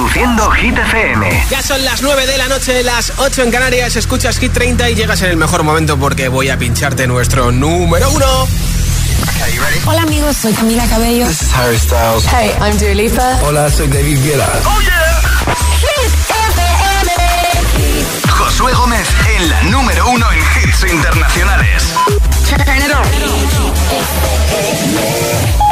Reproduciendo Hit FM. Ya son las 9 de la noche, las 8 en Canarias. Escuchas Hit 30 y llegas en el mejor momento porque voy a pincharte nuestro número 1. Hola amigos, soy Camila Cabello. This is Harry Styles. Hey, I'm Dua Lipa. Hola, soy David Guetta. Oh yeah. Hit FM. Josué Gómez en la número 1 en hits internacionales. Turn it on.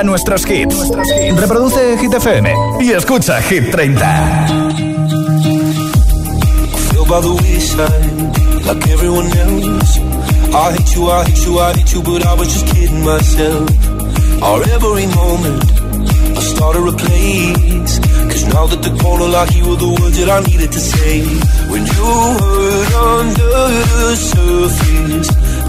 ponga nuestros hits. Reproduce Hit FM y escucha Hit 30. by the wayside, like everyone else. I hate you, I hate you, I hate you, but I was just kidding myself. Our every moment, I started a place. Cause now that the corner like you were the words that I needed to say. When you hurt under the surface.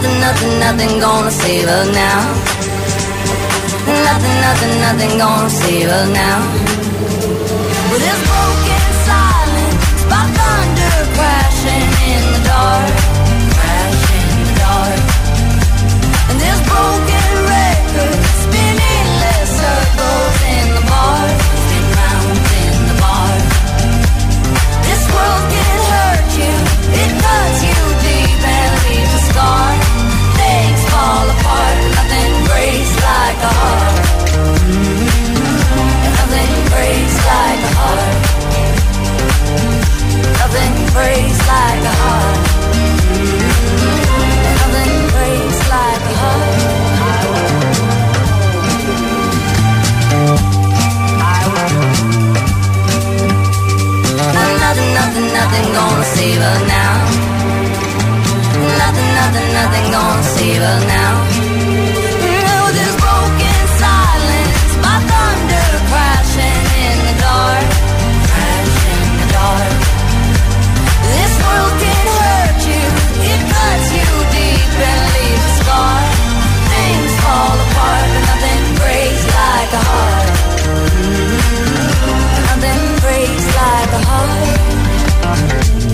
nothing, nothing, nothing gonna save us now. Nothing, nothing, nothing gonna save us now. With this broken silence, by thunder crashing in the dark, breaks like a heart. Nothing breaks like a heart. Nothing, nothing, nothing gonna save now. Nothing, nothing, nothing gonna save us now.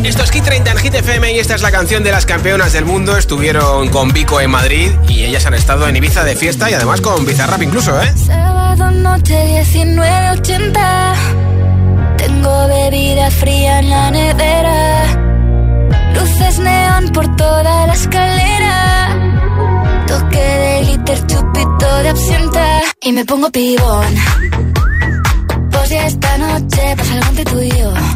Esto es Hit 30 en Hit FM y esta es la canción de las campeonas del mundo. Estuvieron con Vico en Madrid y ellas han estado en Ibiza de fiesta y además con Bizarrap incluso, ¿eh? Sábado noche 1980 Tengo bebida fría en la nevera. Luces neón por toda la escalera. Toque de glitter, chupito de absenta. Y me pongo pibón. Pues ya esta noche pasa algo entre tú y yo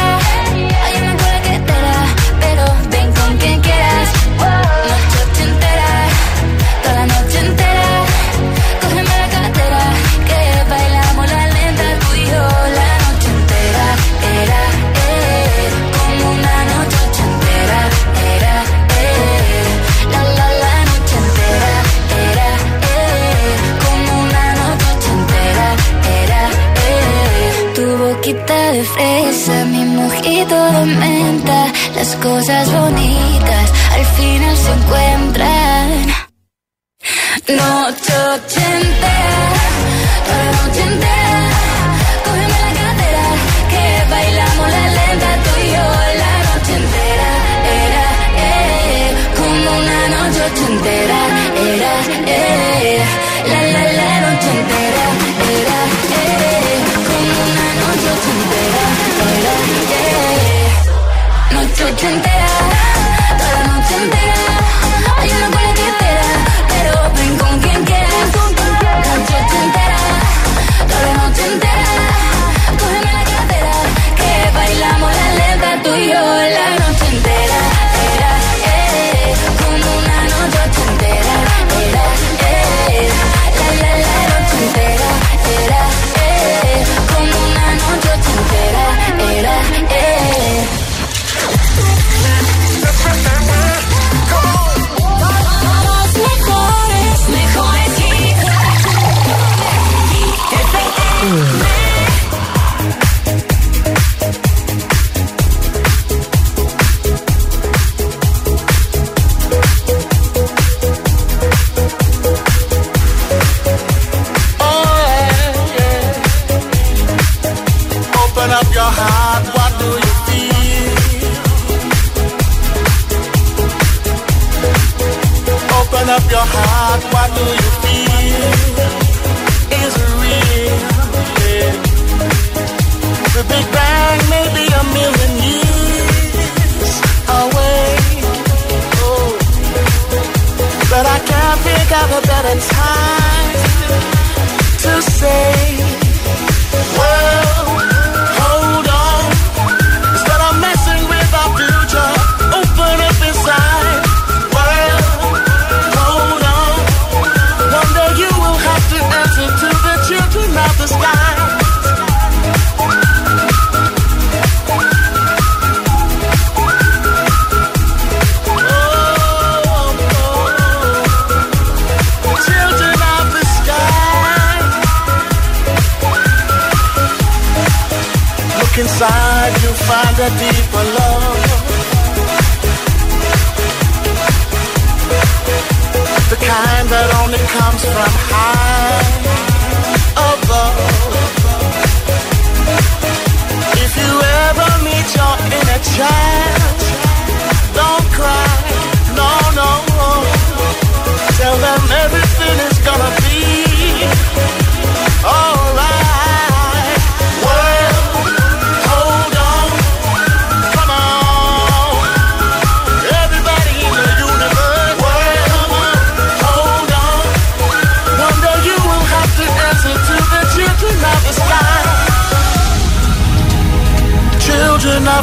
up your heart, what do you feel? Open up your heart, what do you feel? Is it real? The Big Bang may be a million years away. Oh. But I can't think of a better time to say, find a deeper love. The kind that only comes from high above. If you ever meet your inner child.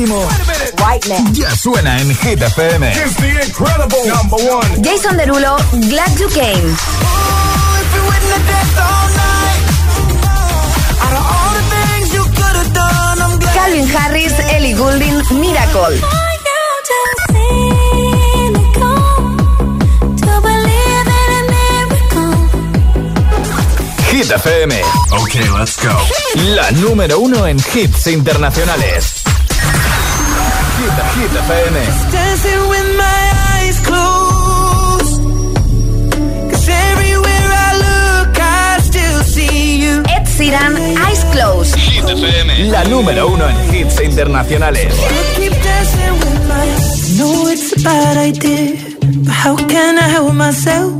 Último ya suena en Hit FM. Jason Derulo, Glad You Came. Calvin Harris, Ellie Goulding, Miracle. Hit FM. Ok, let's go. La número uno en hits internacionales. Hit, Hit FM. Dancing with my eyes closed. Cause everywhere I look, I still see you. Ed Sheeran, Eyes Closed. Hit FM. La número uno en hits internacionales. I keep dancing with my know it's a bad idea, but how can I help myself?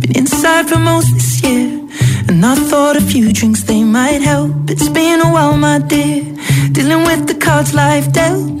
Been inside for most this year, and I thought a few drinks they might help. It's been a while, my dear, dealing with the cards life dealt.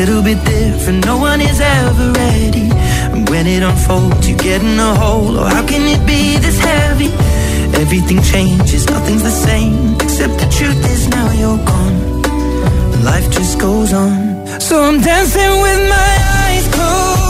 Little bit different. No one is ever ready. And when it unfolds, you get in a hole. Oh, how can it be this heavy? Everything changes, nothing's the same. Except the truth is now you're gone. Life just goes on. So I'm dancing with my eyes closed.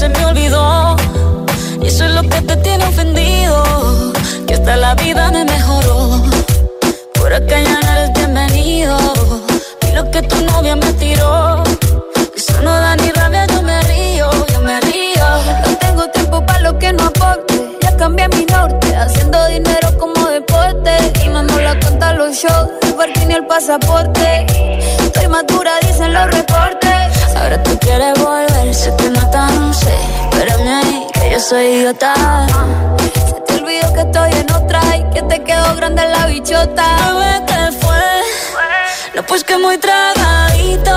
Se me olvidó. Y eso es lo que te tiene ofendido. Que hasta la vida me mejoró. Por acá ya no eres bienvenido. Y lo que tu novia me tiró. Eso no da ni rabia, yo me río, yo me río. No tengo tiempo para lo que no aporte. Ya cambié mi norte, haciendo dinero como deporte. Y no la cuenta los shows, parking y el pasaporte. Estoy madura, dicen los reportes. Ahora tú quieres volver, sé que no tan sé. Espérame ahí, que yo soy idiota. Se te olvidó que estoy en otra y que te quedó grande la bichota. Bebé, ¿qué fue? No, pues que muy tragadito.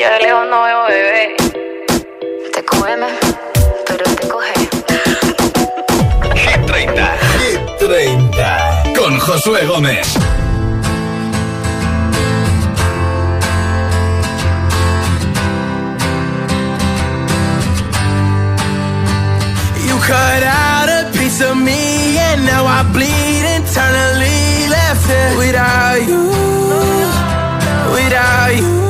yo de lejos no veo bebé. Te come, pero te coge. Hit 30. Hit 30. Con Josué Gómez. You cut out a piece of me and now I bleed internally left it without you. Without you.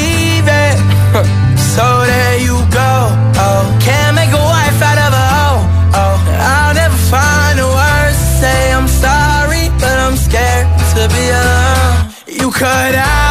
cut out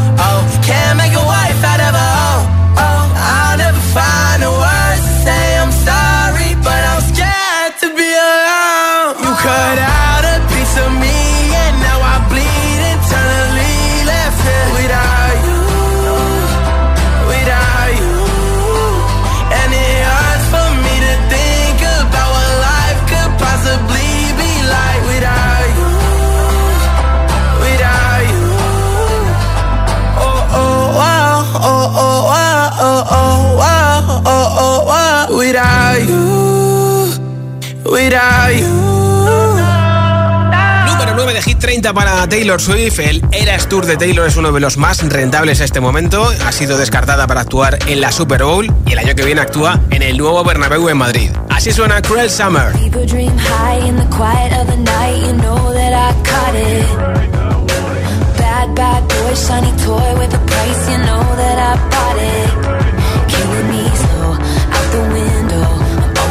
Without you. Número 9 de Hit 30 para Taylor Swift. El Eras Tour de Taylor es uno de los más rentables a este momento. Ha sido descartada para actuar en la Super Bowl y el año que viene actúa en el nuevo Bernabéu en Madrid. Así suena Cruel Summer. People dream high in the quiet of the night. You know that I caught it. Bad, bad boy, shiny toy with a price. You know that I bought it. Killing me slow, out the window.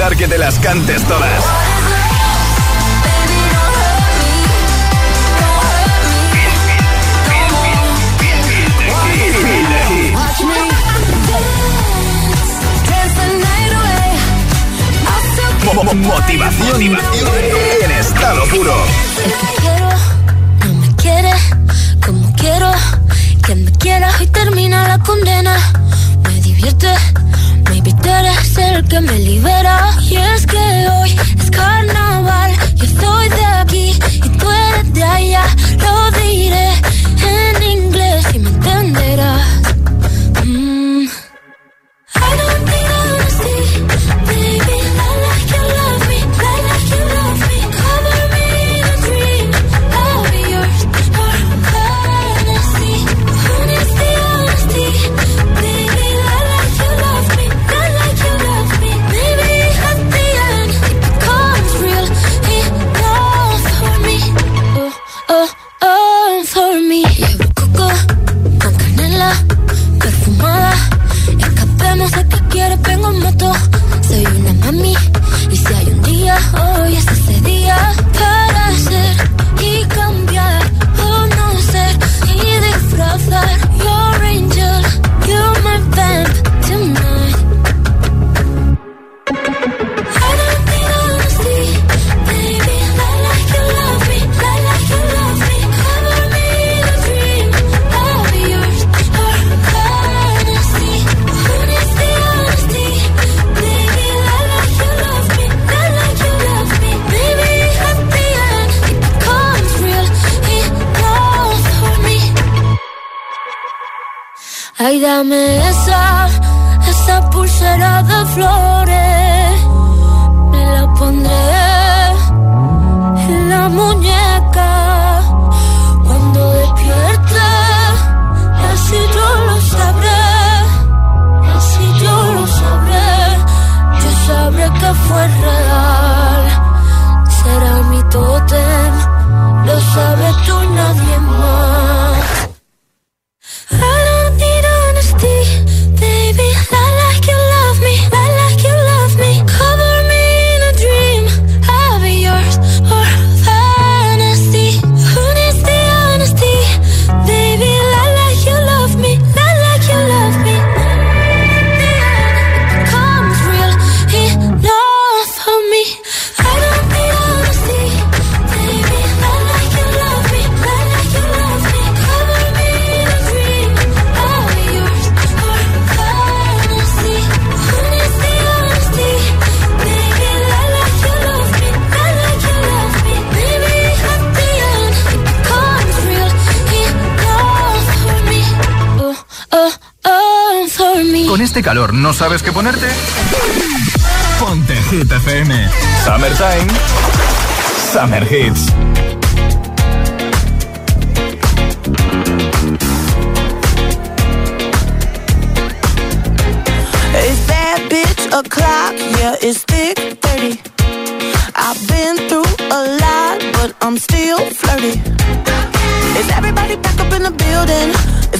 olvidar que te las cantes todas. Motivación en estado puro. no me quiere como quiero. Que me quiera y termina la condena. Me divierte que me libera. Y es que hoy es carnaval, yo soy de aquí y tú eres de allá flow. ¿No sabes qué ponerte? Ponte Hit FM. Summertime. Summer Hits. Is that bitch o'clock? Yeah, it's thick 30. I've been through a lot, but I'm still flirty. Is everybody back up in the building?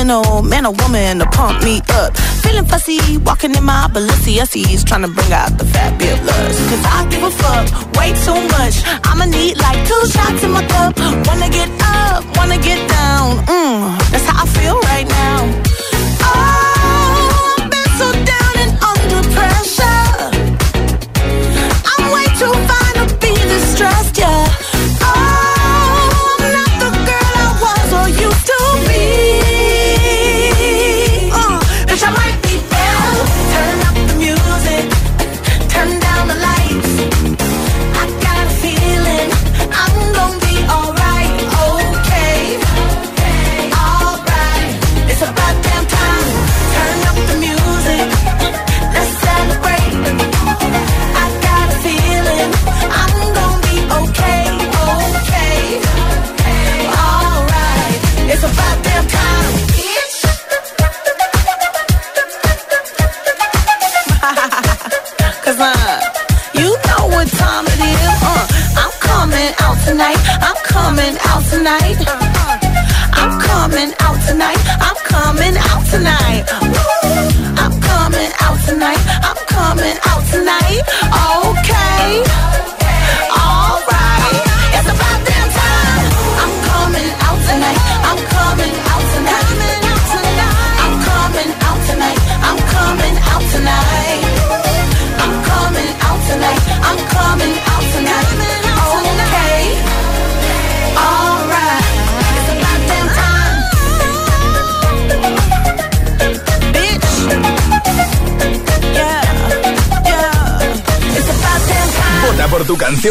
an old man or woman to pump me up. Feeling fussy, walking in my Balenciennes, trying to bring out the fabulous. Cause I give a fuck way too much. I'ma need like two shots in my cup. Wanna get up, wanna get down. Mmm, that's how I feel right now. Oh, I've been so down and under pressure. I'm way too fine to be distressed, yeah.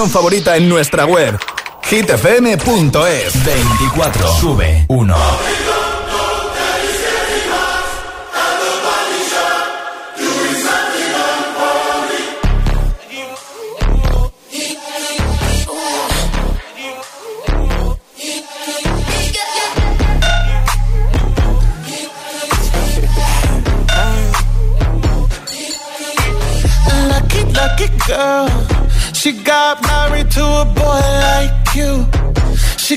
Favorita en nuestra web hitfm.es 24 sube 1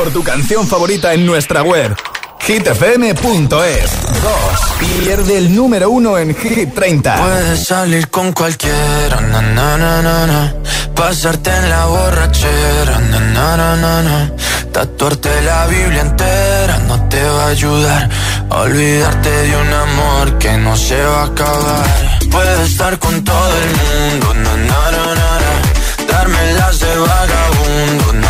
Por tu canción favorita en nuestra web hitfm.es 2. Pierde el número uno en Hit 30. Puedes salir con cualquiera, na, na, na, pasarte en la borrachera, na, tatuarte la Biblia entera no te va a ayudar. Olvidarte de un amor que no se va a acabar. Puedes estar con todo el mundo, darme las de vagabundo,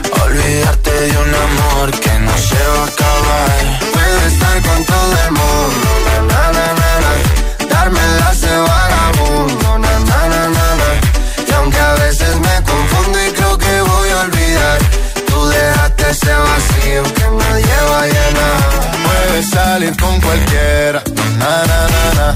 Olvidarte de un amor que no se va a acabar. Puedes estar con todo el mundo, na, na, na, na, Darme las de vagabundo, na, na, na, na. Y aunque a veces me confundo y creo que voy a olvidar, tú dejaste ese vacío que nadie va a llenar puedes salir con cualquiera, na na na na,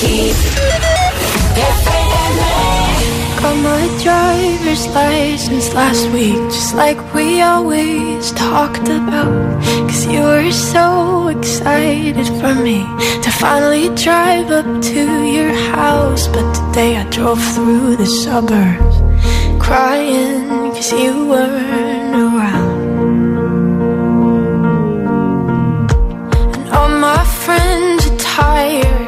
Got my driver's license last week, just like we always talked about. Cause you were so excited for me to finally drive up to your house. But today I drove through the suburbs crying cause you weren't around. And all my friends are tired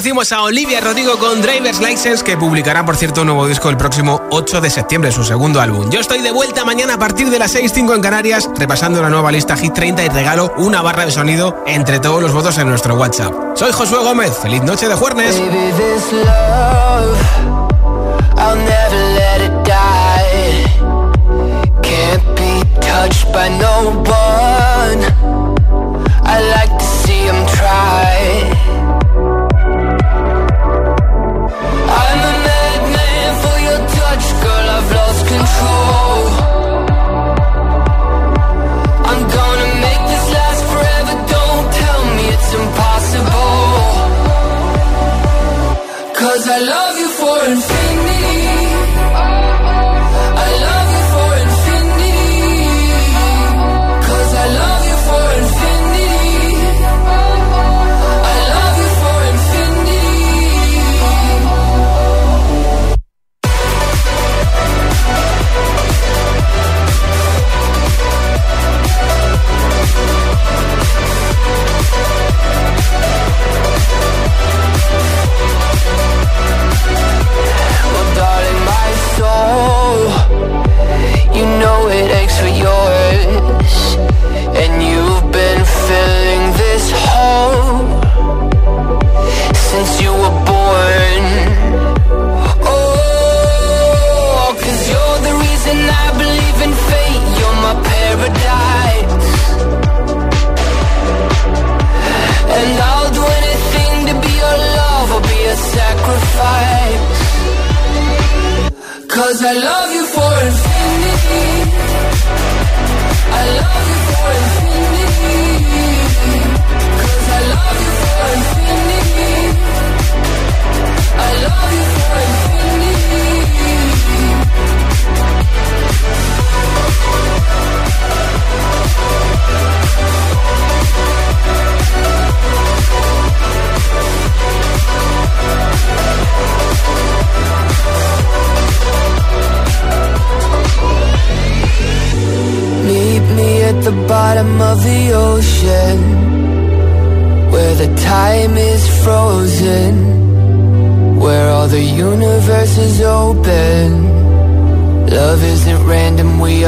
Conocimos a Olivia Rodrigo con Driver's License, que publicará, por cierto, un nuevo disco el próximo 8 de septiembre, su segundo álbum. Yo estoy de vuelta mañana a partir de las 6.05 en Canarias, repasando la nueva lista Hit 30 y regalo una barra de sonido entre todos los votos en nuestro WhatsApp. Soy Josué Gómez, feliz noche de jueves. One.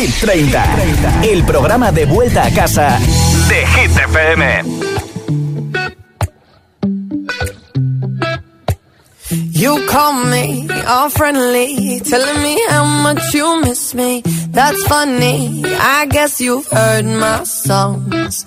Hit 30, el programa de vuelta a casa de Hit FM. You call me all friendly, telling me how much you miss me. That's funny. I guess you've heard my songs.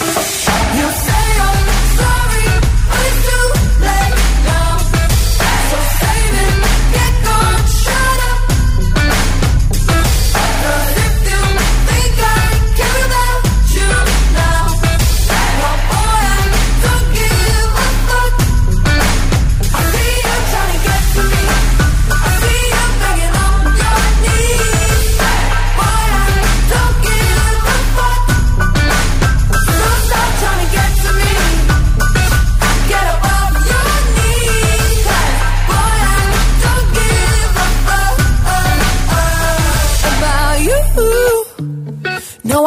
You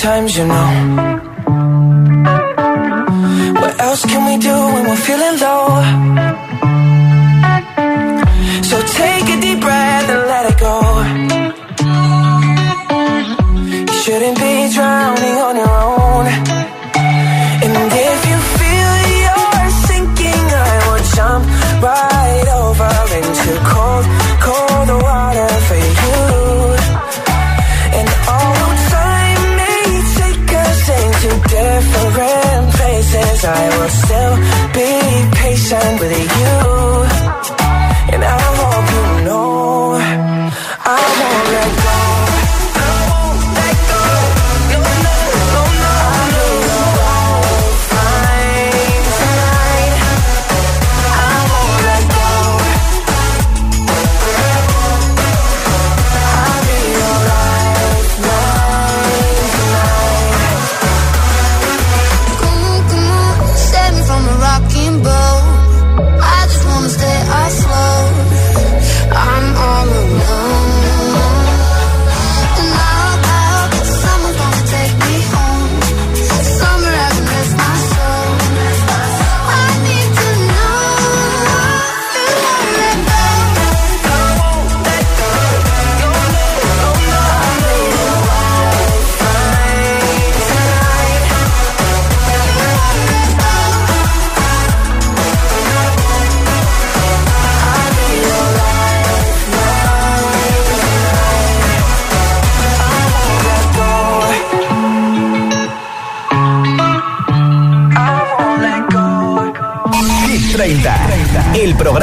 sometimes, you know. What else can we do when we're feeling low? So take a different places, I will still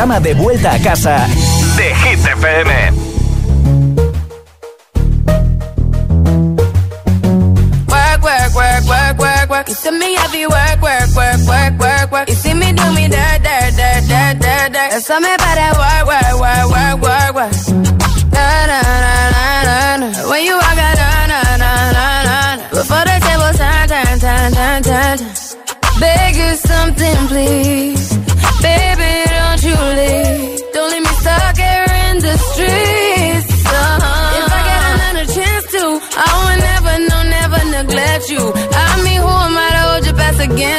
de vuelta a casa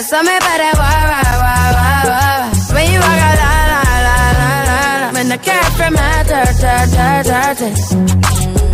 Bésame para guau, guau, guau, guau, When you walk out, la, la, la, la, la. When the cat from my dirt, dirt, dirt, dirt, dirt.